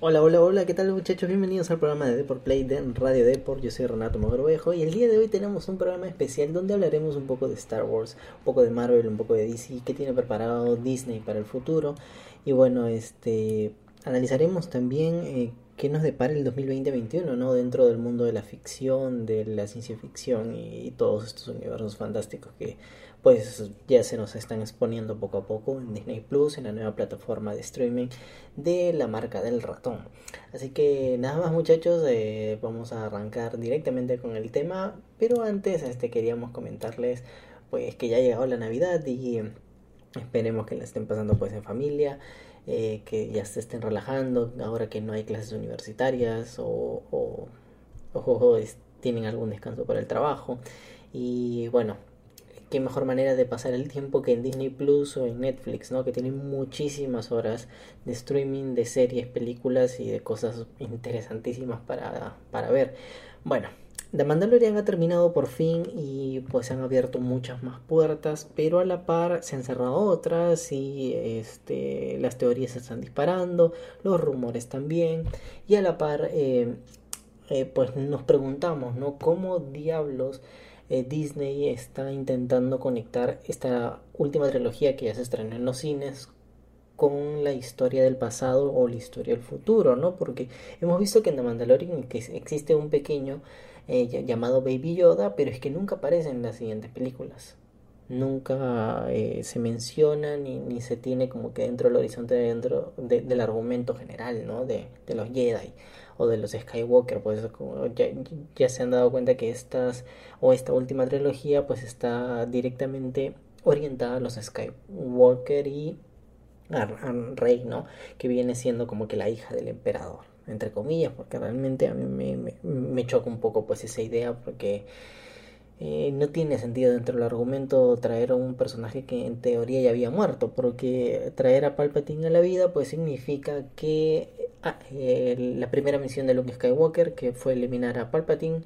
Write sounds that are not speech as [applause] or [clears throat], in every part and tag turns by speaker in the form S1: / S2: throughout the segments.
S1: Hola, hola, hola, ¿qué tal muchachos? Bienvenidos al programa de Deport Play de Radio Deport. Yo soy Renato Mogrovejo y el día de hoy tenemos un programa especial donde hablaremos un poco de Star Wars, un poco de Marvel, un poco de DC, qué tiene preparado Disney para el futuro. Y bueno, este analizaremos también eh, qué nos depara el 2020-21, ¿no? Dentro del mundo de la ficción, de la ciencia ficción y todos estos universos fantásticos que pues ya se nos están exponiendo poco a poco en Disney Plus, en la nueva plataforma de streaming de la marca del ratón. Así que nada más muchachos, eh, vamos a arrancar directamente con el tema, pero antes este, queríamos comentarles pues que ya ha llegado la Navidad y esperemos que la estén pasando pues en familia. Eh, que ya se estén relajando ahora que no hay clases universitarias o, o, o tienen algún descanso para el trabajo y bueno qué mejor manera de pasar el tiempo que en Disney Plus o en Netflix, ¿no? Que tienen muchísimas horas de streaming, de series, películas y de cosas interesantísimas para, para ver. Bueno, The Mandalorian ha terminado por fin y pues se han abierto muchas más puertas, pero a la par se han cerrado otras y este, las teorías se están disparando, los rumores también y a la par eh, eh, pues nos preguntamos, ¿no? ¿Cómo diablos eh, Disney está intentando conectar esta última trilogía que ya se estrenó en los cines con la historia del pasado o la historia del futuro, ¿no? Porque hemos visto que en The Mandalorian existe un pequeño eh, llamado Baby Yoda, pero es que nunca aparece en las siguientes películas. Nunca eh, se menciona ni, ni, se tiene como que dentro del horizonte dentro del argumento general, ¿no? De, de los Jedi o de los Skywalker, pues ya, se han dado cuenta que estas o esta última trilogía pues está directamente orientada a los Skywalker y a, Rey, ¿no? Que viene siendo como que la hija del emperador, entre comillas, porque realmente a mí me, me, me choca un poco pues esa idea porque eh, no tiene sentido dentro del argumento traer a un personaje que en teoría ya había muerto, porque traer a Palpatine a la vida pues significa que ah, la primera misión de Luke Skywalker, que fue eliminar a Palpatine,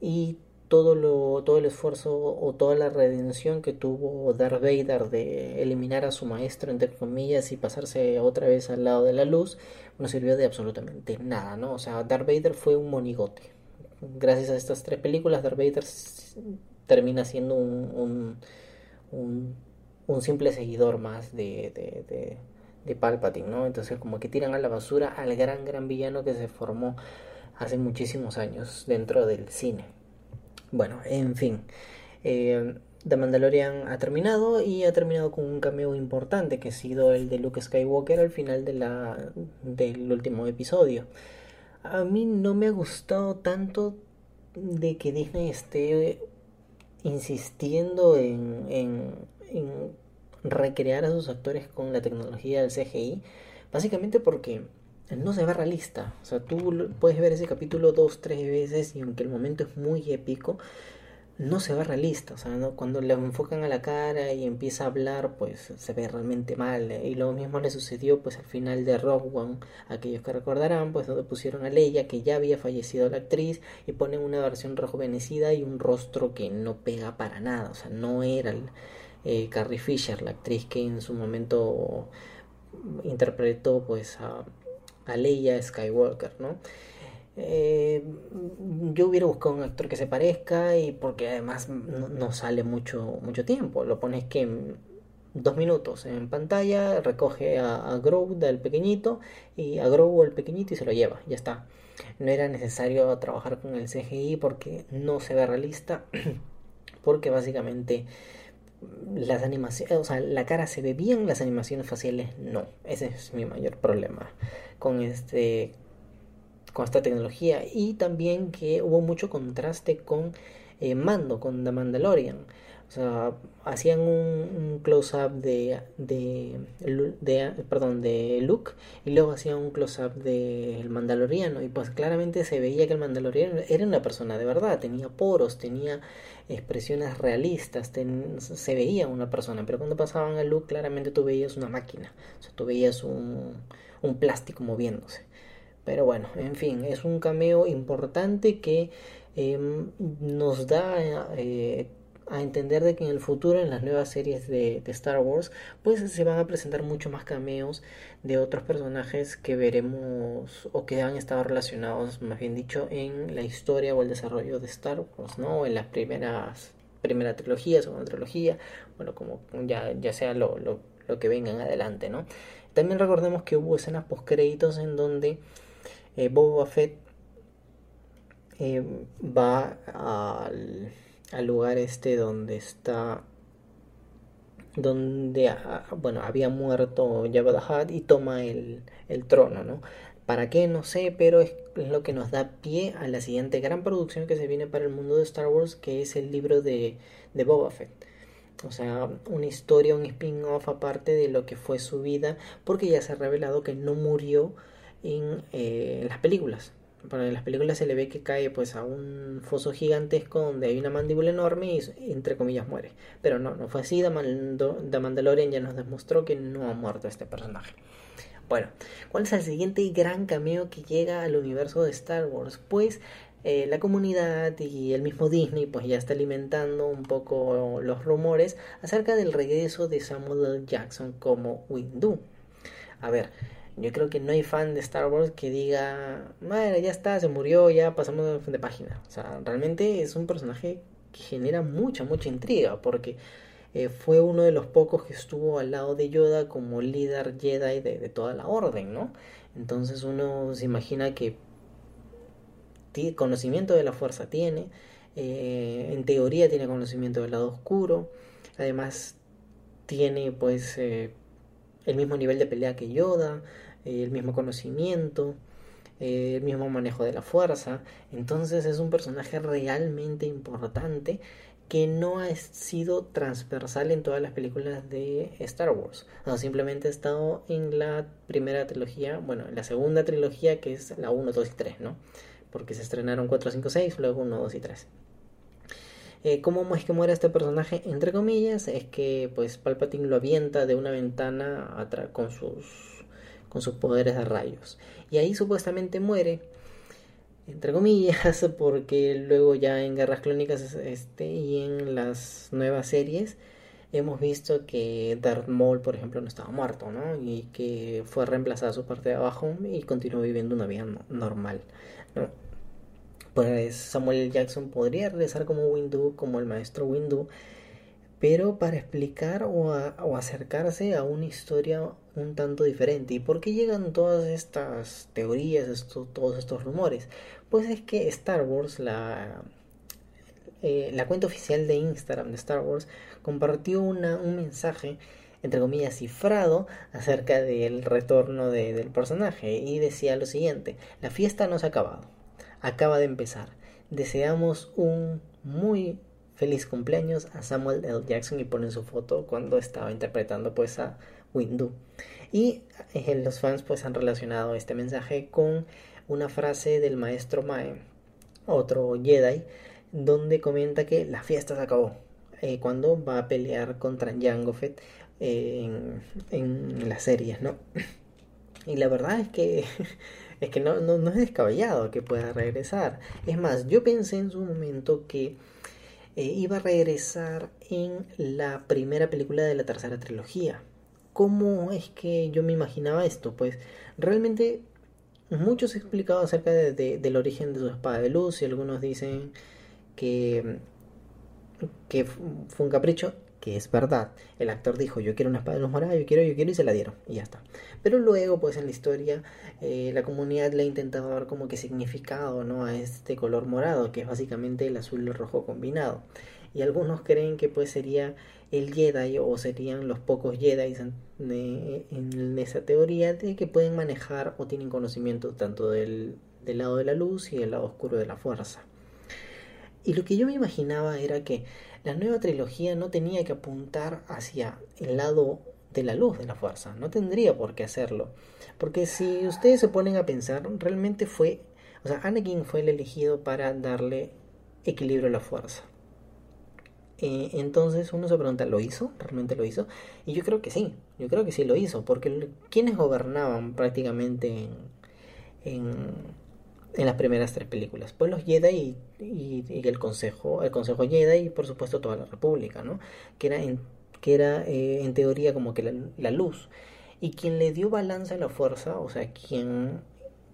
S1: y todo, lo, todo el esfuerzo o toda la redención que tuvo Darth Vader de eliminar a su maestro, entre comillas, y pasarse otra vez al lado de la luz, no sirvió de absolutamente nada, ¿no? O sea, Darth Vader fue un monigote gracias a estas tres películas, Darth Vader termina siendo un, un, un, simple seguidor más de, Palpatine, ¿no? Entonces como que tiran a la basura al gran, gran villano que se formó hace muchísimos años dentro del cine. Bueno, en fin. Eh, The Mandalorian ha terminado y ha terminado con un cameo importante que ha sido el de Luke Skywalker al final de la, del último episodio a mí no me ha gustado tanto de que Disney esté insistiendo en, en, en, recrear a sus actores con la tecnología del CGI, básicamente porque no se ve realista. O sea, tú puedes ver ese capítulo dos, tres veces y aunque el momento es muy épico, no se ve realista, o sea, ¿no? cuando le enfocan a la cara y empieza a hablar, pues se ve realmente mal. Y lo mismo le sucedió pues al final de Rogue One, aquellos que recordarán, pues donde pusieron a Leia, que ya había fallecido la actriz, y ponen una versión rejuvenecida y un rostro que no pega para nada, o sea, no era eh, Carrie Fisher, la actriz que en su momento interpretó pues a, Leia Skywalker, ¿no? Eh, yo hubiera buscado un actor que se parezca y porque además no, sale mucho, mucho tiempo. Lo pones que dos minutos en pantalla, recoge a, a Grow del pequeñito y a Grow el pequeñito y se lo lleva, ya está. No era necesario trabajar con el CGI porque no se ve realista, [clears throat] porque básicamente las animaciones, o sea, la cara se ve bien, las animaciones faciales no. Ese es mi mayor problema con este con esta tecnología y también que hubo mucho contraste con eh, Mando, con The Mandalorian. O sea, hacían un, close-up de, de, de, perdón, de Luke y luego hacían un close-up del Mandaloriano. Y pues claramente se veía que el Mandaloriano era una persona de verdad, tenía poros, tenía expresiones realistas, se veía una persona, pero cuando pasaban a Luke claramente tú veías una máquina, o sea, tú veías un, un plástico moviéndose. Pero bueno, en fin, es un cameo importante que em, nos da eh, a entender de que en el futuro, en las nuevas series de, Star Wars, pues se van a presentar mucho más cameos de otros personajes que veremos o que han estado relacionados, más bien dicho, en la historia o el desarrollo de Star Wars, ¿no? En las primeras primera trilogía, segunda trilogía, bueno, como ya, ya sea lo, lo, lo que venga en adelante, ¿no? También recordemos que hubo escenas post créditos en donde eh, Boba Fett eh, va al, al, lugar este donde está donde ah, bueno había muerto Jabba the Hutt y toma el, el trono no para qué no sé pero es lo que nos da pie a la siguiente gran producción que se viene para el mundo de Star Wars que es el libro de, de Boba Fett o sea, una historia, un spin-off aparte de lo que fue su vida, porque ya se ha revelado que no murió en eh, las películas. Para en las películas se le ve que cae pues a un foso gigantesco donde hay una mandíbula enorme y entre comillas muere. Pero no, no fue así. The, Mandalorian ya nos demostró que no ha muerto este personaje. Bueno, ¿cuál es el siguiente gran cameo que llega al universo de Star Wars? Pues eh, la comunidad y el mismo Disney pues ya está alimentando un poco los rumores acerca del regreso de Samuel L. Jackson como Windu. A ver, yo creo que no hay fan de Star Wars que diga, madre, ya está, se murió, ya pasamos de página. O sea, realmente es un personaje que genera mucha, mucha intriga porque eh, fue uno de los pocos que estuvo al lado de Yoda como líder Jedi de, toda la orden, ¿no? Entonces uno se imagina que conocimiento de la fuerza tiene, eh, en teoría tiene conocimiento del lado oscuro, además tiene pues eh, el mismo nivel de pelea que Yoda, eh, el mismo conocimiento, el mismo manejo de la fuerza, entonces es un personaje realmente importante que no ha sido transversal en todas las películas de Star Wars. No, simplemente ha estado en la primera trilogía, bueno, en la segunda trilogía que es la 1, 2 y 3, ¿no? porque se estrenaron 4, 5, 6, luego 1, 2 y 3. Eh, ¿Cómo es que muere este personaje? Entre comillas, es que pues Palpatine lo avienta de una ventana con sus, con sus poderes de rayos. Y ahí supuestamente muere, entre comillas, [laughs] porque luego ya en Guerras Clónicas este, y en las nuevas series hemos visto que Darth Maul, por ejemplo, no estaba muerto, ¿no? Y que fue reemplazada su parte de abajo y continuó viviendo una vida normal. Pues Samuel Jackson podría regresar como Windu, como el maestro Windu, pero para explicar o, acercarse a una historia un tanto diferente. ¿Y por qué llegan todas estas teorías, todos estos rumores? Pues es que Star Wars, la, eh, cuenta oficial de Instagram de Star Wars, compartió un mensaje entre comillas, cifrado acerca del retorno del personaje y decía lo siguiente, la fiesta no se ha acabado, acaba de empezar. Deseamos un muy feliz cumpleaños a Samuel L. Jackson y ponen su foto cuando estaba interpretando pues a Windu. Y eh, los fans pues han relacionado este mensaje con una frase del maestro Mae, otro Jedi, donde comenta que la fiesta se acabó. Eh, cuando va a pelear contra Jango Fett en, en las series, ¿no? [laughs] Y la verdad es que [laughs] es que no, no, es descabellado que pueda regresar. Es más, yo pensé en su momento que eh, iba a regresar en la primera película de la tercera trilogía. ¿Cómo es que yo me imaginaba esto? Pues realmente muchos han explicado acerca de, del origen de su espada de luz y algunos dicen que, que fue un capricho que es verdad. El actor dijo, yo quiero una espada de luz morada, yo quiero, yo quiero, y se la dieron, y ya está. Pero luego, pues en la historia, eh, la comunidad le ha intentado dar como que significado, ¿no? A este color morado, que es básicamente el azul y el rojo combinado. Y algunos creen que pues sería el Jedi o serían los pocos Jedi en, en esa teoría de que pueden manejar o tienen conocimiento tanto del, del lado de la luz y del lado oscuro de la fuerza. Y lo que yo me imaginaba era que la nueva trilogía no tenía que apuntar hacia el lado de la luz de la fuerza, no tendría por qué hacerlo. Porque si ustedes se ponen a pensar, realmente fue, o sea, Anakin fue el elegido para darle equilibrio a la fuerza. Eh, entonces uno se pregunta, ¿lo hizo? ¿Realmente lo hizo? Y yo creo que sí, yo creo que sí lo hizo, porque quienes gobernaban prácticamente en, en las primeras tres películas. Pues los Jedi y, el Consejo, el Consejo Jedi y por supuesto toda la República, ¿no? Que era en, que era, eh, en teoría como que la, luz. Y quien le dio balance a la fuerza, o sea, quien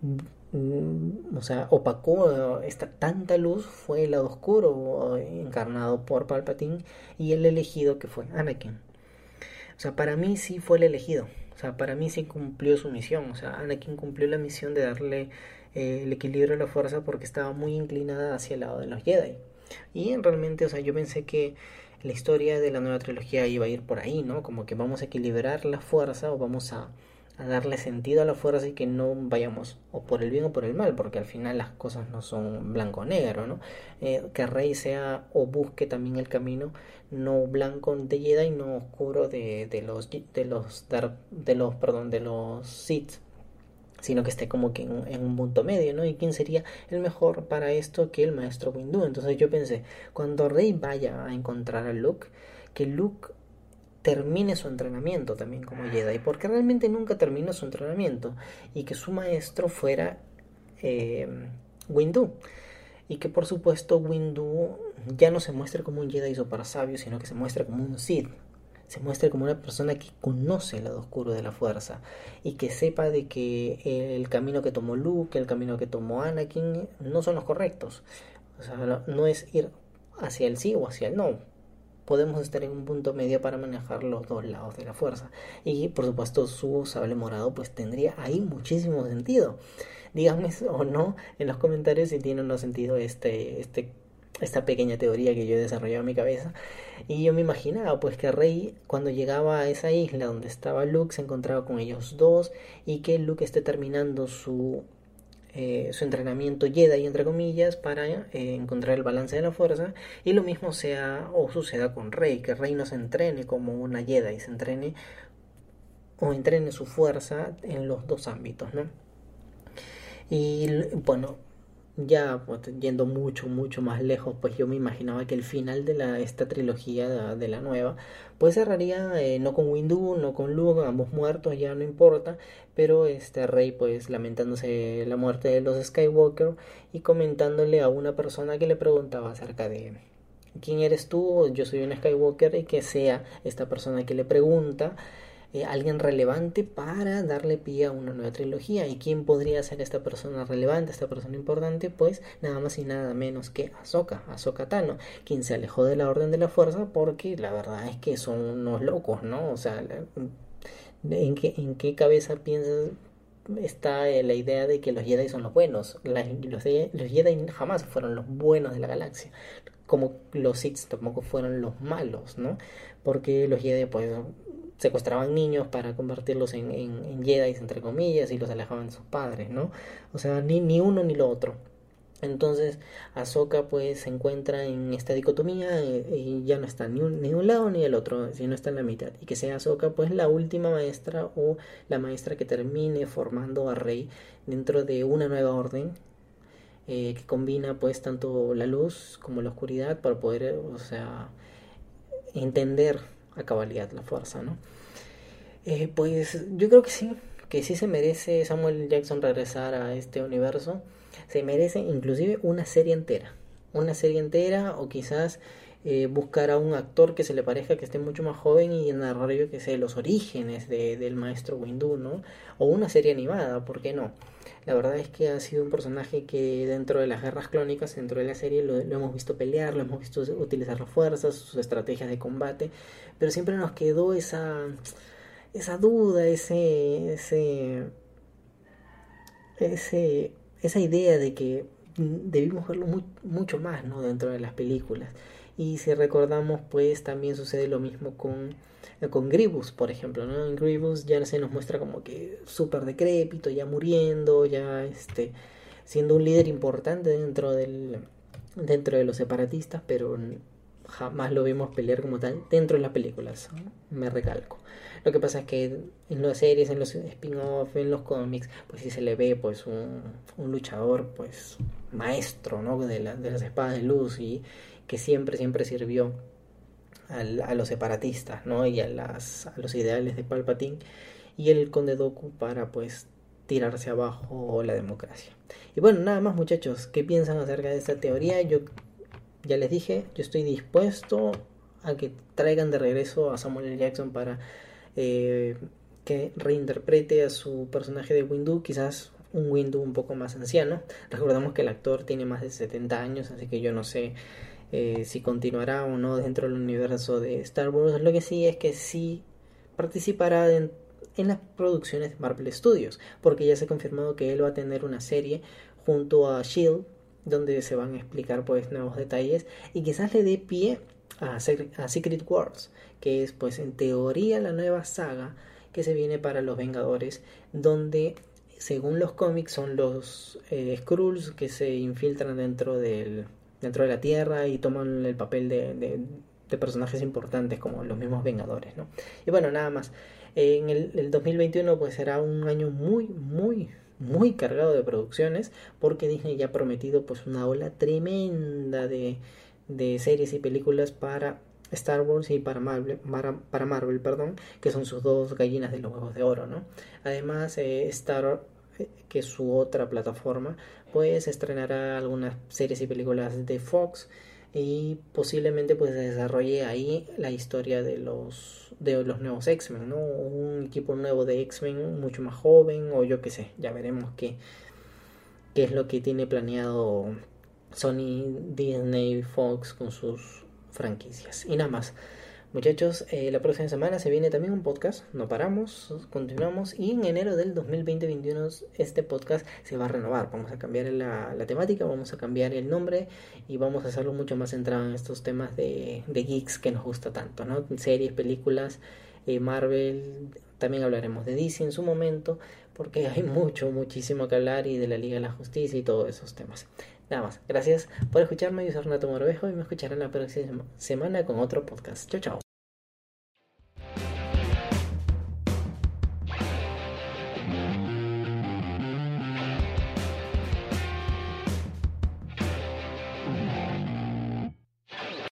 S1: mm, o sea, opacó esta tanta luz fue el lado oscuro encarnado por Palpatine y el elegido que fue Anakin. O sea, para mí sí fue el elegido. O sea, para mí sí cumplió su misión. O sea, Anakin cumplió la misión de darle eh, el equilibrio de la fuerza porque estaba muy inclinada hacia el lado de los Jedi. Y realmente, o sea, yo pensé que la historia de la nueva trilogía iba a ir por ahí, ¿no? Como que vamos a equilibrar la fuerza o vamos a, darle sentido a la fuerza y que no vayamos o por el bien o por el mal, porque al final las cosas no son blanco-negro, ¿no? Eh, que Rey sea o busque también el camino no blanco de Jedi, no oscuro de, de los de los de los perdón de los Sith sino que esté como que en, un punto medio, ¿no? ¿Y quién sería el mejor para esto que el maestro Windu? Entonces yo pensé, cuando Rey vaya a encontrar a Luke, que Luke termine su entrenamiento también como Jedi, porque realmente nunca terminó su entrenamiento, y que su maestro fuera eh, Windu. Y que por supuesto Windu ya no se muestre como un Jedi para sabio, sino que se muestre como un Sith, se muestre como una persona que conoce el lado oscuro de la fuerza y que sepa de que el camino que tomó Luke, el camino que tomó Anakin no son los correctos. O sea, no es ir hacia el sí o hacia el no. Podemos estar en un punto medio para manejar los dos lados de la fuerza. Y por supuesto su sable morado pues tendría ahí muchísimo sentido. Díganme [laughs] o no en los comentarios si tiene o no sentido este, este esta pequeña teoría que yo he desarrollado en mi cabeza. Y yo me imaginaba pues que Rey cuando llegaba a esa isla donde estaba Luke se encontraba con ellos dos y que Luke esté terminando su, eh, su entrenamiento Jedi entre comillas para eh, encontrar el balance de la fuerza y lo mismo sea o suceda con Rey, que Rey no se entrene como una Jedi, se entrene o entrene su fuerza en los dos ámbitos, ¿no? Y bueno, ya pues, yendo mucho, mucho más lejos, pues yo me imaginaba que el final de la, esta trilogía de, la nueva, pues cerraría eh, no con Windu, no con Luke, ambos muertos, ya no importa, pero este Rey pues lamentándose la muerte de los Skywalker y comentándole a una persona que le preguntaba acerca de quién eres tú, yo soy un Skywalker y que sea esta persona que le pregunta eh, alguien relevante para darle pie a una nueva trilogía. ¿Y quién podría ser esta persona relevante, esta persona importante? Pues nada más y nada menos que Ahsoka, Ahsoka Tano, quien se alejó de la Orden de la Fuerza porque la verdad es que son unos locos, ¿no? O sea, ¿en qué, en qué cabeza piensas está eh, la idea de que los Jedi son los buenos. los, los, Jedi jamás fueron los buenos de la galaxia. Como los Sith tampoco fueron los malos, ¿no? Porque los Jedi, pues, secuestraban niños para convertirlos en, en, en Jedi, entre comillas, y los alejaban de sus padres, ¿no? O sea, ni, ni uno ni lo otro. Entonces, Ahsoka pues se encuentra en esta dicotomía eh, y ya no está ni un, ni un lado ni el otro, sino está en la mitad. Y que sea Ahsoka pues la última maestra o la maestra que termine formando a Rey dentro de una nueva orden eh, que combina pues tanto la luz como la oscuridad para poder, o sea, entender a cabalidad la fuerza, ¿no? Eh, pues yo creo que sí, que sí se merece Samuel Jackson regresar a este universo. Se merece inclusive una serie entera. Una serie entera o quizás eh, buscar a un actor que se le parezca que esté mucho más joven y narrar yo que sé los orígenes de, del maestro Windu, ¿no? O una serie animada, ¿por qué no? La verdad es que ha sido un personaje que dentro de las guerras clónicas, dentro de la serie, lo, hemos visto pelear, lo hemos visto utilizar las fuerzas, sus estrategias de combate, pero siempre nos quedó esa, esa duda, ese, ese, ese, esa idea de que debimos verlo mucho más ¿no? dentro de las películas. Y si recordamos, pues también sucede lo mismo con con Gribus, por ejemplo, ¿no? En Gribus ya se nos muestra como que súper decrépito, ya muriendo, ya este, siendo un líder importante dentro del dentro de los separatistas, pero jamás lo vemos pelear como tal dentro de las películas, me recalco. Lo que pasa es que en las series, en los spin-off, en los cómics, pues sí se le ve pues un, un luchador pues maestro, ¿no? De, la, de las espadas de luz y que siempre, siempre sirvió a los separatistas, ¿no? Y a, las, los ideales de Palpatine y el Conde Doku para, pues, tirarse abajo la democracia. Y bueno, nada más muchachos, ¿qué piensan acerca de esta teoría? Yo ya les dije, yo estoy dispuesto a que traigan de regreso a Samuel L. Jackson para eh, que reinterprete a su personaje de Windu, quizás un Windu un poco más anciano. Recordamos que el actor tiene más de 70 años, así que yo no sé eh, si continuará o no dentro del universo de Star Wars. Lo que sí es que sí participará en, las producciones de Marvel Studios, porque ya se ha confirmado que él va a tener una serie junto a Shield, donde se van a explicar pues nuevos detalles y quizás le dé pie a, a Secret Wars, que es pues en teoría la nueva saga que se viene para los Vengadores, donde según los cómics son los eh, Skrulls que se infiltran dentro del dentro de la Tierra y toman el papel de, personajes importantes como los mismos Vengadores, ¿no? Y bueno, nada más. En el, el 2021 pues será un año muy, muy, muy cargado de producciones porque Disney ya ha prometido pues una ola tremenda de, de series y películas para Star Wars y para Marvel, para Marvel, perdón, que son sus dos gallinas de los huevos de oro, ¿no? Además, eh, Star, que su otra plataforma, pues estrenará algunas series y películas de Fox y posiblemente pues desarrolle ahí la historia de los de los nuevos X-Men, ¿no? Un equipo nuevo de X-Men mucho más joven o yo qué sé, ya veremos qué qué es lo que tiene planeado Sony, Disney, Fox con sus franquicias. Y nada más. Muchachos, eh, la próxima semana se viene también un podcast, no paramos, continuamos y en enero del 2021 este podcast se va a renovar, vamos a cambiar la, temática, vamos a cambiar el nombre y vamos a hacerlo mucho más centrado en estos temas de, geeks que nos gusta tanto, ¿no? Series, películas, eh, Marvel, también hablaremos de DC en su momento, porque hay [laughs] mucho, muchísimo que hablar y de la Liga de la Justicia y todos esos temas. Nada más. Gracias por escucharme. Yo soy Renato Morovejo y me escucharán la próxima semana con otro podcast. Chao, chao.